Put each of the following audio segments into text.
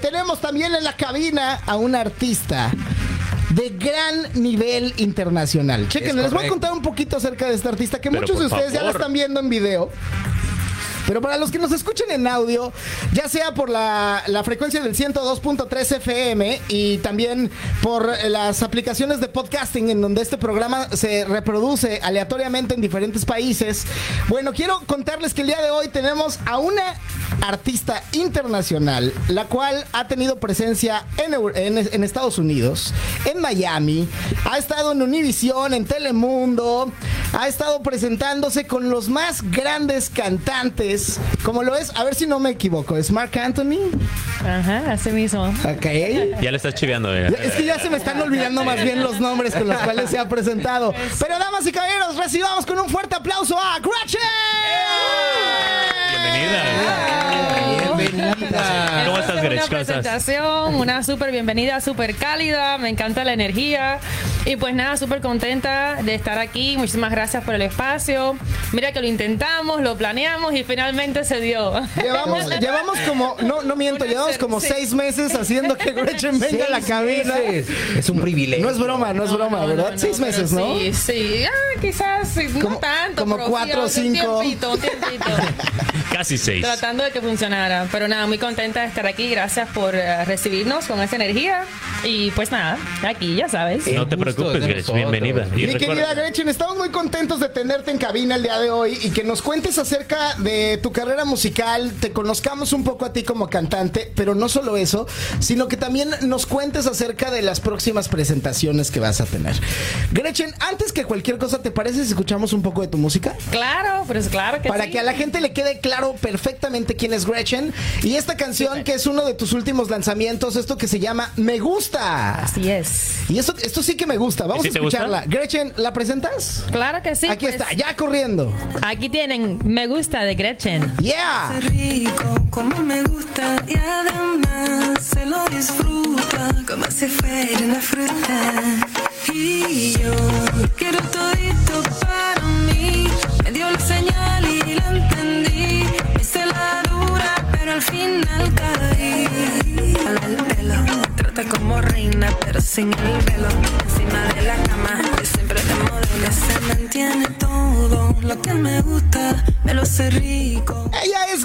Tenemos también en la cabina a un artista de gran nivel internacional. Chequen, les voy a contar un poquito acerca de este artista que muchos de ustedes ya lo están viendo en video. Pero para los que nos escuchen en audio, ya sea por la, frecuencia del 102.3 FM y también por las aplicaciones de podcasting en donde este programa se reproduce aleatoriamente en diferentes países. Bueno, quiero contarles que el día de hoy tenemos a una artista internacional, la cual ha tenido presencia en, Estados Unidos, en Miami, ha estado en Univision, en Telemundo, ha estado presentándose con los más grandes cantantes como lo es, a ver si no me equivoco, ¿es Mark Anthony? Ajá, así mismo. Ok. Ya le estás chiveando. Es que ya se me están olvidando más bien los nombres con los cuales se ha presentado. Pero damas y caballeros, recibamos con un fuerte aplauso a Gretchen. Bienvenida. Bienvenida. ¿Cómo estás, Gretchen? Una presentación, una súper bienvenida, súper cálida. Me encanta la energía. Y pues nada, súper contenta de estar aquí. Muchísimas gracias por el espacio. Mira que lo intentamos, lo planeamos y finalmente se dio. Llevamos, llevamos como, no, no miento, llevamos como seis meses haciendo que Gretchen venga a la cabina. Es un privilegio. No es broma, no es broma, ¿verdad? seis meses, ¿no? Sí, sí. Ah, quizás no tanto. Como cuatro o cinco. Tiempito, tiempito. Casi seis. Tratando de que funcionara. Pero nada, muy contenta de estar aquí. Gracias por eh, recibirnos con esa energía. Y pues nada, aquí ya sabes. No te preocupes, Gretchen. Bienvenida. Mi querida Gretchen, estamos muy contentos de tenerte en cabina el día de hoy y que nos cuentes acerca de tu carrera musical, te conozcamos un poco a ti como cantante, pero no solo eso, sino que también nos cuentes acerca de las próximas presentaciones que vas a tener. Gretchen, antes que cualquier cosa, ¿te parece si escuchamos un poco de tu música? Claro, pues claro que Para que a la gente le quede claro perfectamente quién es Gretchen y esta canción que es uno de tus últimos lanzamientos, esto que se llama Me Gusta. Así es. Y esto, esto sí que me gusta. Vamos a escucharla. Gretchen, ¿la presentas? Claro que sí. Aquí pues. está, ya corriendo. Aquí tienen Me Gusta de Gretchen. Yeah. rico, como me gusta y además se lo disfruta como si fuera una fruta. Me lo sé rico. Ella es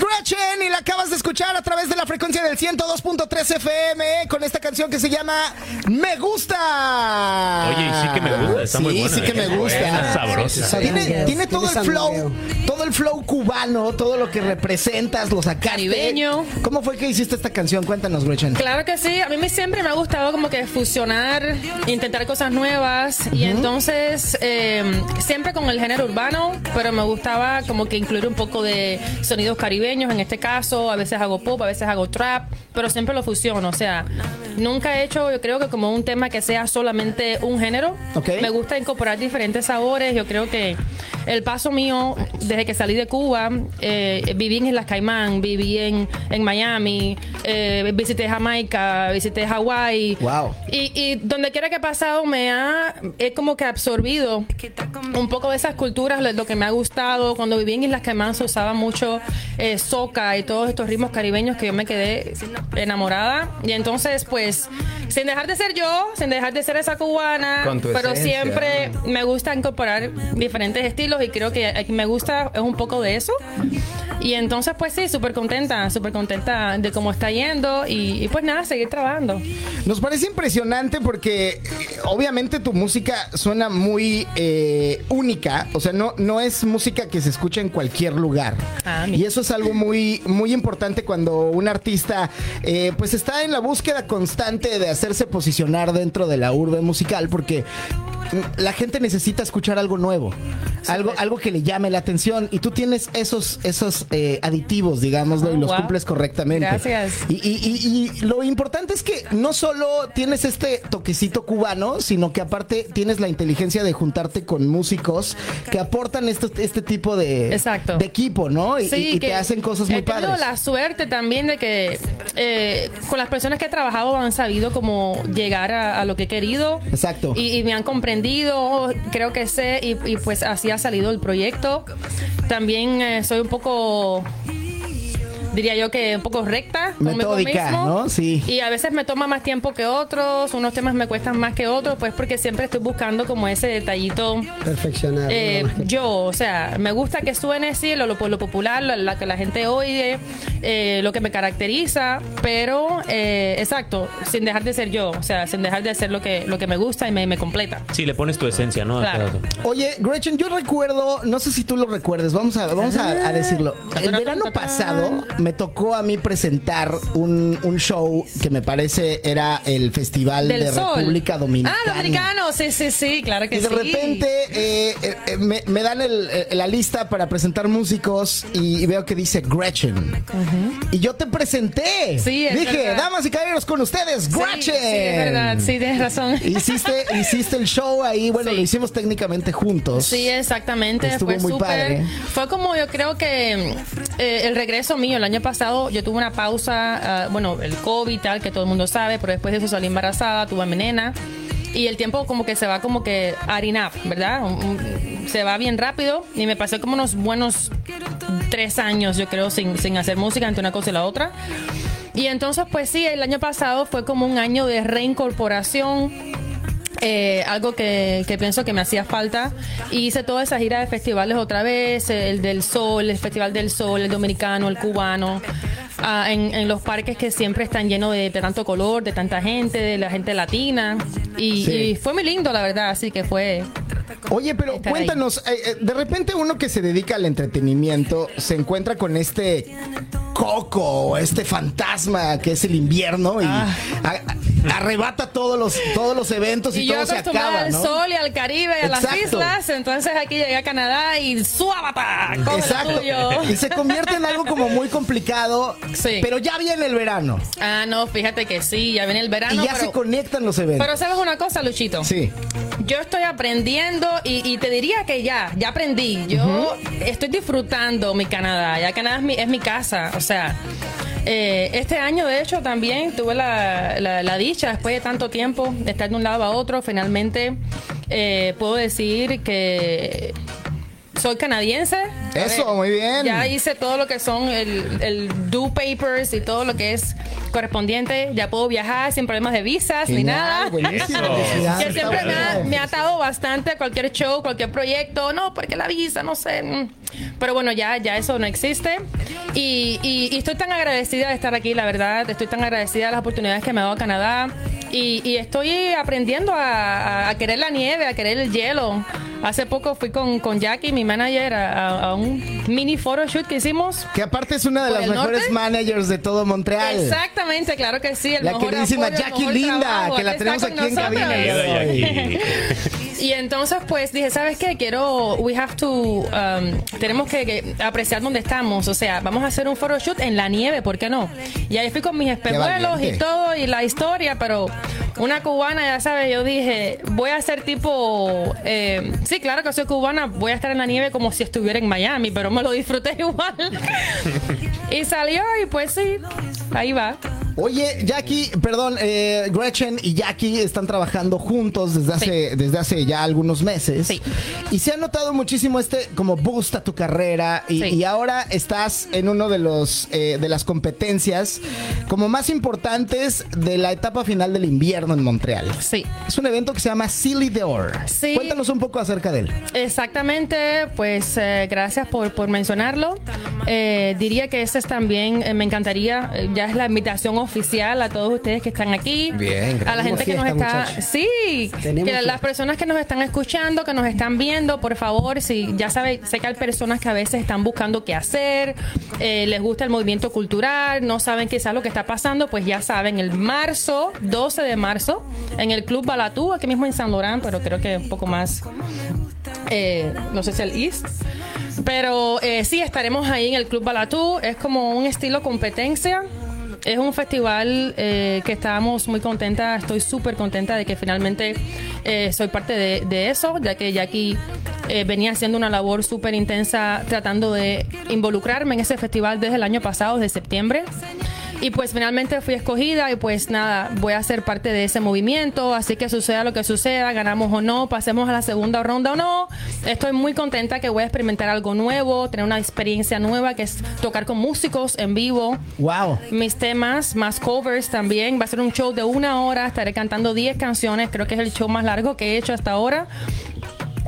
102.3 FM con esta canción que se llama Me Gusta. Oye, sí que me gusta, está muy buena. Sí, que me gusta. sabrosa. Tiene, tiene todo el flow, todo el flow cubano, todo lo que representas, los Caribeño. ¿Cómo fue que hiciste esta canción? Cuéntanos, Gretchen. Claro que sí, a mí siempre me ha gustado como que fusionar, intentar cosas nuevas y entonces eh, siempre con el género urbano, pero me gustaba como que incluir un poco de sonidos caribeños en este caso, a veces hago pop, a veces hago trap, pero siempre lo fusiono, o sea, nunca he hecho, yo creo que como un tema que sea solamente un género. Me gusta incorporar diferentes sabores, yo creo que el paso mío desde que salí de Cuba, eh, viví en Islas Caimán, viví en, en Miami, eh, visité Jamaica, visité Hawái. Wow. Y, y, donde quiera que he pasado me ha, he como que absorbido un poco de esas culturas, lo que me ha gustado. Cuando viví en Islas Caimán se usaba mucho eh, soca y todos estos ritmos caribeños que yo me quedé enamorada. Y entonces, pues, sin dejar de ser yo, sin dejar de ser esa cubana, pero siempre me gusta incorporar diferentes estilos y creo que me gusta es un poco de eso. Y entonces, pues sí, súper contenta, súper contenta de cómo está yendo y, pues nada, seguir trabajando. Nos parece impresionante porque eh, obviamente tu música suena muy eh, única, o sea, no, no es música que se escucha en cualquier lugar. Ah, y eso es algo muy, muy importante cuando un artista eh, pues está en la búsqueda constante de hacerse posicionar dentro de la urbe musical porque la gente necesita escuchar algo nuevo, algo, algo que le llame la atención y tú tienes esos, esos eh, aditivos, digamos, y los cumples correctamente. Gracias. Y, lo importante es que no solo tienes este toquecito cubano, sino que aparte tienes la inteligencia de juntarte con músicos que aportan este, este tipo de, de equipo, ¿no? Y, sí, que hacen cosas muy he padres. la suerte también de que eh, con las personas que he trabajado han sabido cómo llegar a, lo que he querido. Exacto. y me han comprendido creo que sé, y, pues así ha salido el proyecto. También eh, soy un poco diría yo que un poco recta conmigo Metódica, mismo. ¿no? Sí. Y a veces me toma más tiempo que otros, unos temas me cuestan más que otros, pues porque siempre estoy buscando como ese detallito. Perfeccionar. Eh, yo, o sea, me gusta que suene sí, lo, lo, lo popular, lo, la que la gente oye, eh, lo que me caracteriza, pero eh, exacto, sin dejar de ser yo, o sea, sin dejar de hacer lo que, lo que me gusta y me, me completa. Sí, le pones tu esencia, ¿no? Claro. Oye, Gretchen, yo recuerdo, no sé si tú lo recuerdes, vamos a, vamos a, a decirlo. El verano pasado me tocó a mí presentar un, un show que me parece era el Festival Del de Sol. República Dominicana. Ah, dominicano, sí, sí, sí, claro que Y de sí. repente eh, eh, eh, me, me dan el- eh, la lista para presentar músicos y, veo que dice Gretchen. Y yo te presenté. Sí, es Dije, verdad. damas y caballeros, con ustedes, Sí, Gretchen. Sí, es verdad, sí, tienes razón. Hiciste, hiciste el show ahí, bueno, Sí. lo hicimos técnicamente juntos. Sí, exactamente. Estuvo fue muy padre. Fue como yo creo que el regreso mío el año pasado, yo tuve una pausa, ah, bueno, el COVID tal, que todo el mundo sabe, pero después de eso salí embarazada, tuve a mi nena. Y el tiempo como que se va como que up, ¿verdad? Se va bien rápido y me pasé como unos buenos tres años, yo creo, sin, sin hacer música entre una cosa y la otra. Y entonces, pues sí, el año pasado fue como un año de reincorporación eh, algo que, que pienso que me hacía falta. Y hice toda esa gira de festivales otra vez, el del Sol, el Festival del Sol, el dominicano, el cubano, ah, en, en los parques que siempre están llenos de, de tanto color, de tanta gente, de la gente latina. Y, Sí. y fue muy lindo, la verdad, así que fue... Oye, pero cuéntanos, eh, eh, de repente uno que se dedica al entretenimiento se encuentra con este coco, este fantasma que es el invierno y Ah. a- a- arrebata todos los, todos los eventos y, Y todo se acaba, al ¿no? sol y al Caribe y a las Exacto. islas, entonces aquí llegué a Canadá y ¡suábata! ¡Coge lo Exacto. tuyo! Y se convierte en algo como muy complicado, Sí. pero ya viene el verano Ah, no, fíjate que sí, ya viene el verano, y ya pero, se conectan los eventos. pero ¿sabes una cosa, Luchito? sí. Yo estoy aprendiendo y, y te diría que ya, ya aprendí. Yo estoy disfrutando mi Canadá. Ya Canadá es mi, es mi casa. O sea, eh, este año de hecho también tuve la, la- la dicha, después de tanto tiempo, de estar de un lado a otro, finalmente eh, puedo decir que soy canadiense. Eso, muy bien. Ya hice todo lo que son el, el do papers y todo lo que es correspondiente. Ya puedo viajar sin problemas de visas ni Genial, nada. buenísimo. Que siempre me ha, me ha atado bastante a cualquier show, cualquier proyecto. No, porque la visa, no sé. mm. Pero bueno, ya, ya eso no existe. Y, y- y estoy tan agradecida de estar aquí, la verdad. Estoy tan agradecida de las oportunidades que me ha dado Canadá. Y, y estoy aprendiendo a, a- a querer la nieve, a querer el hielo. Hace poco fui con, con Jackie, mi manager, a, un mini photoshoot que hicimos. Que aparte es una de ¿Por las mejores norte? managers de todo Montreal. Exactamente, claro que sí. El La mejor queridísima apoyo, el Jackie mejor Linda, trabajo. que la tenemos aquí en cabina. Y entonces, pues dije, ¿sabes qué? Quiero, we have to, um, tenemos que, que apreciar dónde estamos. O sea, vamos a hacer un photoshoot en la nieve, ¿por qué no? Y ahí fui con mis espejuelos y todo, y la historia, pero una cubana, ya sabes, yo dije, voy a hacer tipo, eh, sí, claro que soy cubana, voy a estar en la nieve como si estuviera en Miami, pero me lo disfruté igual. y salió, y pues sí, ahí va. Oye, Jackie, perdón, eh, Gretchen y Jackie están trabajando juntos desde hace, desde hace ya algunos meses. Sí. Y se ha notado muchísimo este como boost a tu carrera. Y, Sí. y ahora estás en uno de los eh, de las competencias como más importantes de la etapa final del invierno en Montreal. Sí. Es un evento que se llama Silly D'Or. Sí. Cuéntanos un poco acerca de él. Exactamente, pues eh, gracias por, por mencionarlo. Eh, diría que ese es también, eh, me encantaría, ya es la invitación oficial a todos ustedes que están aquí. Bien, A la gente que nos está... muchachos. Sí, que las fiesta. personas que nos están escuchando, que nos están viendo, por favor, si ya saben, sé que hay personas que a veces están buscando qué hacer, eh, les gusta el movimiento cultural, no saben quizás lo que está pasando, pues ya saben, el marzo, 12 de marzo, en el Club Balatú, aquí mismo en San Laurent, pero creo que un poco más eh, no sé si el East. Pero eh, sí, estaremos ahí en el Club Balatú. Es como un estilo competencia. Es un festival eh, que estábamos muy contenta, estoy súper contenta de que finalmente eh, soy parte de, eso, ya que Jackie eh, venía haciendo una labor súper intensa tratando de involucrarme en ese festival desde el año pasado, desde septiembre. Y pues finalmente fui escogida y pues nada, voy a ser parte de ese movimiento, así que suceda lo que suceda, ganamos o no, pasemos a la segunda ronda o no, estoy muy contenta que voy a experimentar algo nuevo, tener una experiencia nueva que es tocar con músicos en vivo. Wow. Mis temas, más covers también, va a ser un show de una hora, estaré cantando 10 canciones, creo que es el show más largo que he hecho hasta ahora.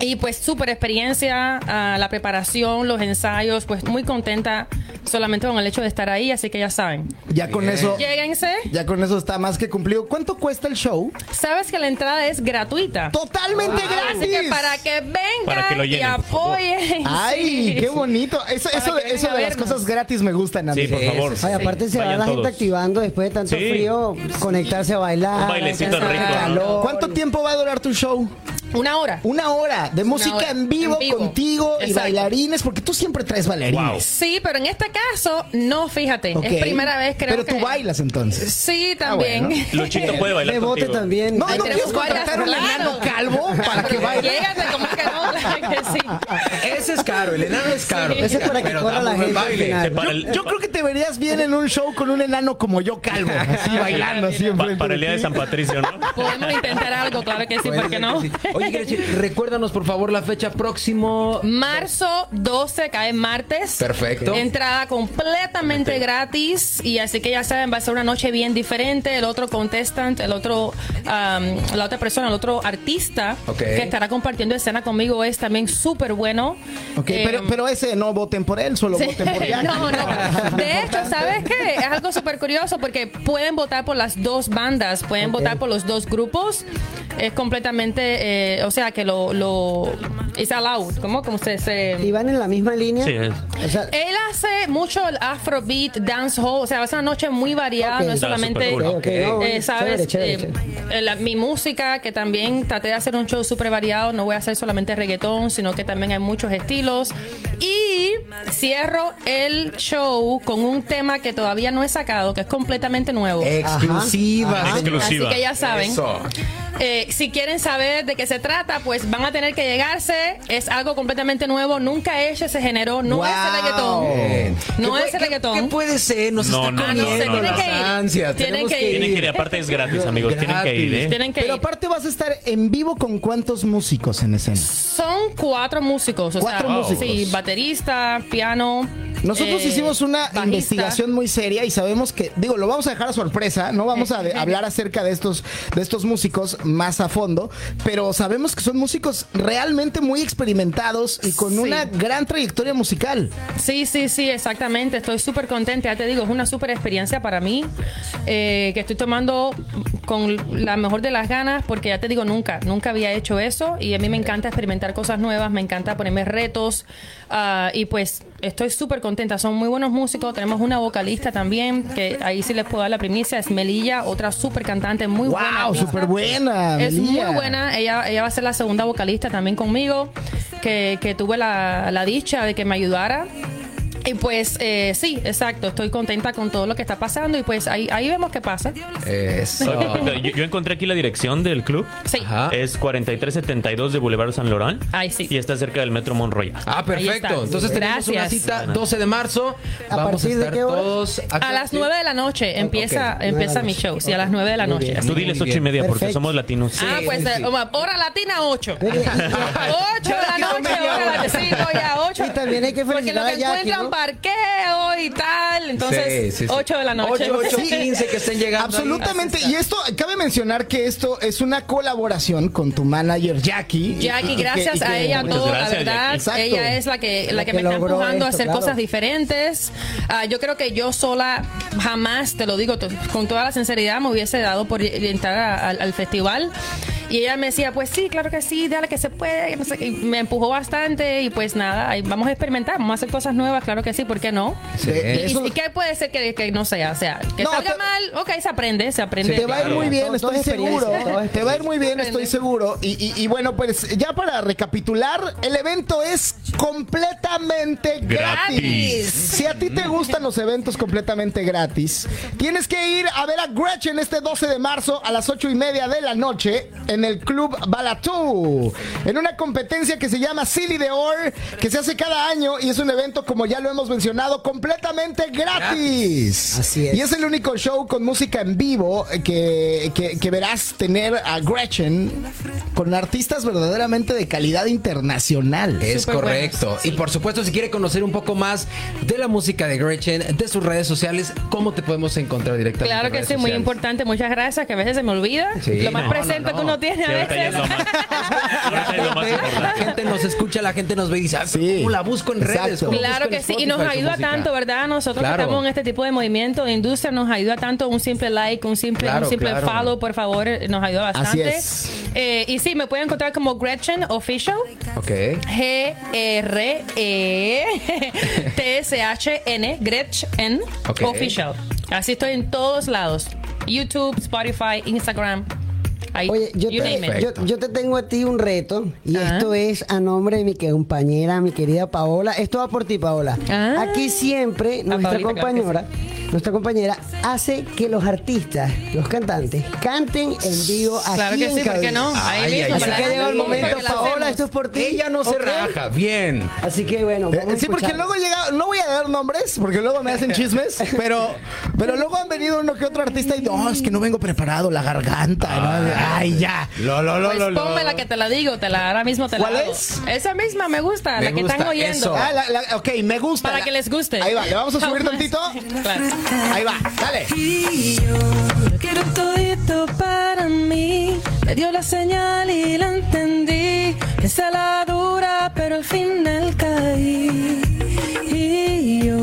Y pues súper experiencia, ah, la preparación, los ensayos, pues muy contenta solamente con el hecho de estar ahí, así que ya saben. Ya con eso. Lléguense. Ya con eso está más que cumplido. ¿Cuánto cuesta el show? Sabes que la entrada es gratuita. Totalmente Así que gratis. para que vengan Para que lo y llenen, favor. apoyen. Ay, Sí. qué bonito. Eso, eso, eso de las cosas gratis me gustan a mí. Sí, por favor. Ay, aparte se va Vayan la gente todos. activando después de tanto Sí. frío, conectarse a bailar. Un bailecito rico, calor. ¿Cuánto tiempo va a durar tu show? Una hora. Una hora de música hora. en, vivo En vivo. contigo y bailarines, porque tú siempre traes bailarines. Wow. Sí, pero en este caso, no, fíjate. Es primera vez creo Pero que... tú bailas entonces. Sí, Ah, también. bueno. Luchito puede bailar De bote contigo. también. No, Ahí no quieres contratar un varias, enano calvo para que baile. Llégate, ¿cómo que no? Que sí. Ese es caro, el enano es caro. Sí. Ese es para que Pero corra la gente baile. Yo creo que te verías bien en un show con un enano como yo calvo, así bailando así pa- para el día de. San Patricio, ¿no? Podemos intentar algo, claro que sí, ¿por qué no? Oye, recuérdanos por favor la fecha próximo. Marzo 12 cae martes. Perfecto. Entrada completamente gratis. Y así que ya saben, va a ser una noche bien diferente. El otro contestant, el otro, um, la otra persona, el otro artista que estará compartiendo escena conmigo es también súper bueno. Ok, Eh, pero, pero ese no voten por él, solo Sí. voten por Jackie. No, no. De hecho, ¿sabes qué? Es algo súper curioso porque pueden votar por las dos bandas, pueden votar por los dos grupos. Es completamente, eh, o sea, que lo, lo es allowed, ¿cómo? Como se, se ¿Y van en la misma línea? Sí, es. O sea, él hace mucho el afrobeat, dancehall, o sea, ser una noche muy variada, Ok. no es solamente, cool. Ok, no, eh, sabes, chévere, chévere, Eh, la- mi música, que también traté de hacer un show súper variado, no voy a hacer solamente reggaetón, sino que también hay muchos estilos. Y cierro el show con un tema que todavía no he sacado, que es completamente nuevo. Exclusiva. Ajá. Exclusiva. Así que ya saben. Eso. Eh, si quieren saber de qué se trata, pues van a tener que llegarse. Es algo completamente nuevo. Nunca he hecho ese género. No Wow. es el reggaetón. No ¿Qué es reggaetón. ¿Qué puede ser? Nos No, está no, no comiendo tienen las que ir. ansias. Tienen que ir. Tienen que ir, aparte es gratis, amigos. Tienen que ir, ¿eh? Tienen que Pero ir. aparte vas a estar en vivo con cuántos músicos en escena. Son cuatro músicos. O Cuatro sea, músicos. Sí, baterista, piano. Nosotros eh, hicimos una bajista. investigación muy seria y sabemos que, digo, lo vamos a dejar a sorpresa, no vamos a hablar acerca de estos, de estos músicos más a fondo, pero sabemos que son músicos realmente muy experimentados y con Sí. una gran trayectoria musical. Sí, sí, sí, exactamente. Estoy súper contenta. Ya te digo, es una súper experiencia para mí eh, que estoy tomando con la mejor de las ganas porque ya te digo, nunca, nunca había hecho eso y a mí me encanta experimentar cosas nuevas, me encanta ponerme retos ah, y pues estoy súper contenta. Son muy buenos músicos. Tenemos una vocalista también que ahí sí les puedo dar la primicia, es Melilla, otra súper cantante, muy buena. ¡Wow! ¡Súper buena! Es Melilla. muy buena. Ella, ella va a ser la segunda vocalista también conmigo, que, que tuve la, la dicha de que me ayudara. Y pues eh, sí, exacto, estoy contenta con todo lo que está pasando y pues ahí, ahí vemos qué pasa. Eso. Yo, yo encontré aquí la dirección del club. Sí. Ajá. Es 4372 de Boulevard San Laurent. Ahí sí. Y está cerca del Metro Monroy. Ah, perfecto. Entonces tenemos una Gracias. cita 12 de marzo. ¿A Vamos a partir de estar qué hora? todos A las 9 de la noche empieza, ok. empieza mi de show, sí, a las 9 de la noche. bien. Tú diles ocho y bien. media porque Perfecto. somos latinos. ah, pues sí, eh, sí. hora latina 8. Mire, y- 8 de la noche, hora latina. Sí, no, ya 8. Y también hay que Porque felicitar lo a que encuentran. Parqueo y tal. Entonces, Sí, sí, sí. 8 de la noche. 8, 8, 15 que estén llegando. ahí. Absolutamente. Y esto, cabe mencionar que esto es una colaboración con tu manager Jackie. Jackie, Y- y que- gracias y que- a ella todo, la gracias, verdad. Jackie. Exacto. Ella es la que, la La que, me está empujando a hacer claro. cosas diferentes. Ah, yo creo que yo sola jamás, te lo digo con toda la sinceridad, me hubiese dado por entrar a- al festival. Y ella me decía, pues sí, claro que sí, dale que se puede. que no sé qué. Y me empujó bastante y pues nada, ahí vamos a experimentar, vamos a hacer cosas nuevas, claro que sí, ¿por qué no? Sí. Y, Eso- y qué puede ser que, que no sea? O sea, que No, salga te- mal, ok, se aprende, se aprende. Te va a ir muy bien, estoy seguro. Te va a ir muy bien, estoy seguro. Y, y- y bueno, pues ya para recapitular, el evento es completamente gratis. Gratis. Si a ti te gustan los eventos completamente gratis, tienes que ir a ver a Gretchen este 12 de marzo a las 8 y media de la noche en en el Club Balatú, competencia que se llama Silly de Or, que se hace cada año y es un evento, como ya lo hemos mencionado, completamente gratis. Así es. Y es el único show con música en vivo que, que- que verás tener a Gretchen con artistas verdaderamente de calidad internacional. Es correcto. bueno, sí. Y por supuesto, si quiere conocer un poco más de la música de Gretchen, de sus redes sociales, ¿cómo te podemos encontrar directamente? Claro que sí, muy importante. Muchas gracias, que a veces se me olvida. Sí, lo más no, presente no, no. que uno tiene a ahorita ya es veces. La gente nos escucha, la gente nos ve y dice, ah, Sí. ¿cómo la busco en Exacto. redes? ¿Cómo Claro que sí, y nos ayuda tanto, ¿verdad? Nosotros Claro. que estamos en este tipo de movimiento de industria, nos ayuda tanto un simple like, un simple, Claro, un simple claro. follow, por favor, eh, nos ayuda Así bastante. es. Eh, y sí, me pueden encontrar como Gretchen Official, Ok. G-R-E-T-S-H-N, Gretchen. Official. Así estoy en todos lados. YouTube, Spotify, Instagram. Ahí, Oye, yo te, yo, yo te tengo a ti un reto y Ajá. esto es a nombre de mi compañera, mi querida Paola. Esto va por ti, Paola. Ah. Aquí siempre nuestra Paolita, claro que compañera, nuestra compañera hace que los artistas, los cantantes, canten en vivo aquí Claro que en sí, ¿por qué cabina. no? Ahí ay, mismo, ay. Así ¿verdad? que llegó el momento, porque la Paola, hacemos. esto es por ti. Ella no se ¿ok? raja. Bien. Así que bueno, vamos Eh, a Sí, porque escuchar. luego llega, no voy a dar nombres, porque luego me hacen chismes, pero, pero luego han venido uno que otro artista y no, es que no vengo preparado, la garganta, ¿no? Ay, ya. Lo, lo, lo, Pues lo, lo. ponme la que te la digo, te la ahora mismo te ¿Cuál la hago. es? Esa misma me gusta, Me la que gusta, están oyendo. eso. Ah, la- la- ok, me gusta. Para que les guste. Ahí va, le vamos a subir tantito. Claro. Ahí va, dale. Y yo lo quiero todito para mí. Me dio la señal y la entendí. Esa la dura, pero al final caí. Y yo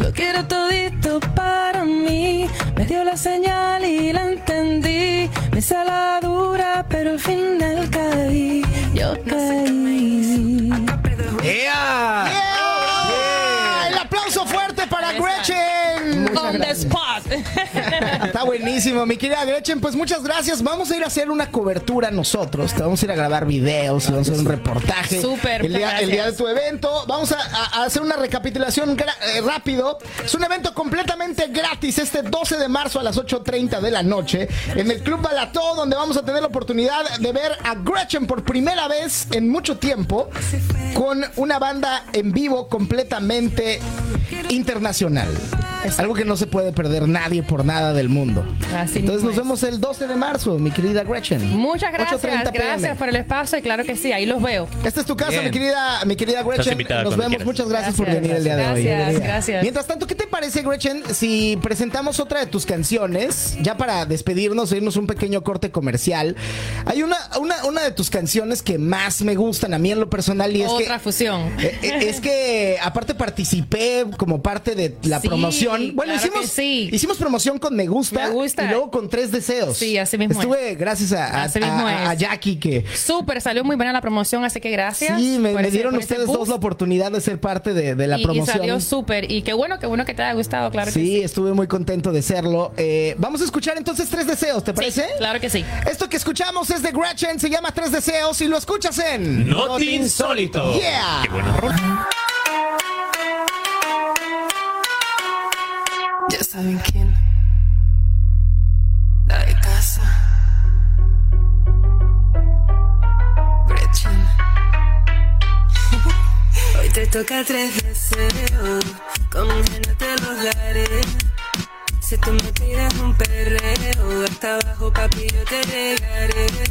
lo quiero todito para mí. Me dio la señal y la entendí. Esa la dura, pero al final Gretchen. On Está buenísimo, mi querida Gretchen. Pues muchas gracias. Vamos a ir a hacer una cobertura nosotros. Te vamos a ir a grabar videos vamos a hacer un reportaje. Súper, el día, el día de tu evento. Vamos a, hacer una recapitulación eh, rápido. Es un evento completamente gratis este 12 de marzo a las 8.30 de la noche en el Club Balató, donde vamos a tener la oportunidad de ver a Gretchen por primera vez en mucho tiempo con una banda en vivo completamente internacional. Algo que no se puede perder nadie por nada del mundo. Así Entonces nos es. vemos el 12 de marzo, mi querida Gretchen. Muchas gracias, 8:30 p.m. gracias por el espacio y claro que sí, ahí los veo. Esta es tu casa, Bien. mi querida, mi querida Gretchen. Nos vemos. quieras. Muchas gracias, por Gracias, venir el día de hoy. gracias, gracias. Mientras tanto, ¿qué te parece, Gretchen, si presentamos otra de tus canciones? Ya para despedirnos, irnos un pequeño corte comercial. Hay una, una, una de tus canciones que más me gustan a mí en lo personal y es que Otra fusión. Eh, eh, Es que aparte participé como parte de la Sí, promoción. Bueno, claro hicimos, sí. Hicimos promoción con Me Gusta, Me Gusta. y luego con Tres Deseos. Sí, así mismo Estuve gracias a, a- a-. Jackie que Súper, salió muy buena la promoción, así que gracias. sí, me, dieron ese ustedes dos la oportunidad de ser parte de, de la y, y promoción. salió súper. Y qué bueno, qué bueno que te haya gustado, claro que sí, sí. estuve muy contento de serlo. Eh, vamos a escuchar entonces Tres Deseos, ¿te Sí, parece? claro que sí. Esto que escuchamos es de Gretchen, se llama Tres Deseos y lo escuchas en... Not insólito. Yeah. Qué buena saben quién. La de casa. Gretchen. Hoy te toca tres deseos. Con un genio te los daré. Si tú me pides un perreo, hasta abajo, papi, yo te llegaré.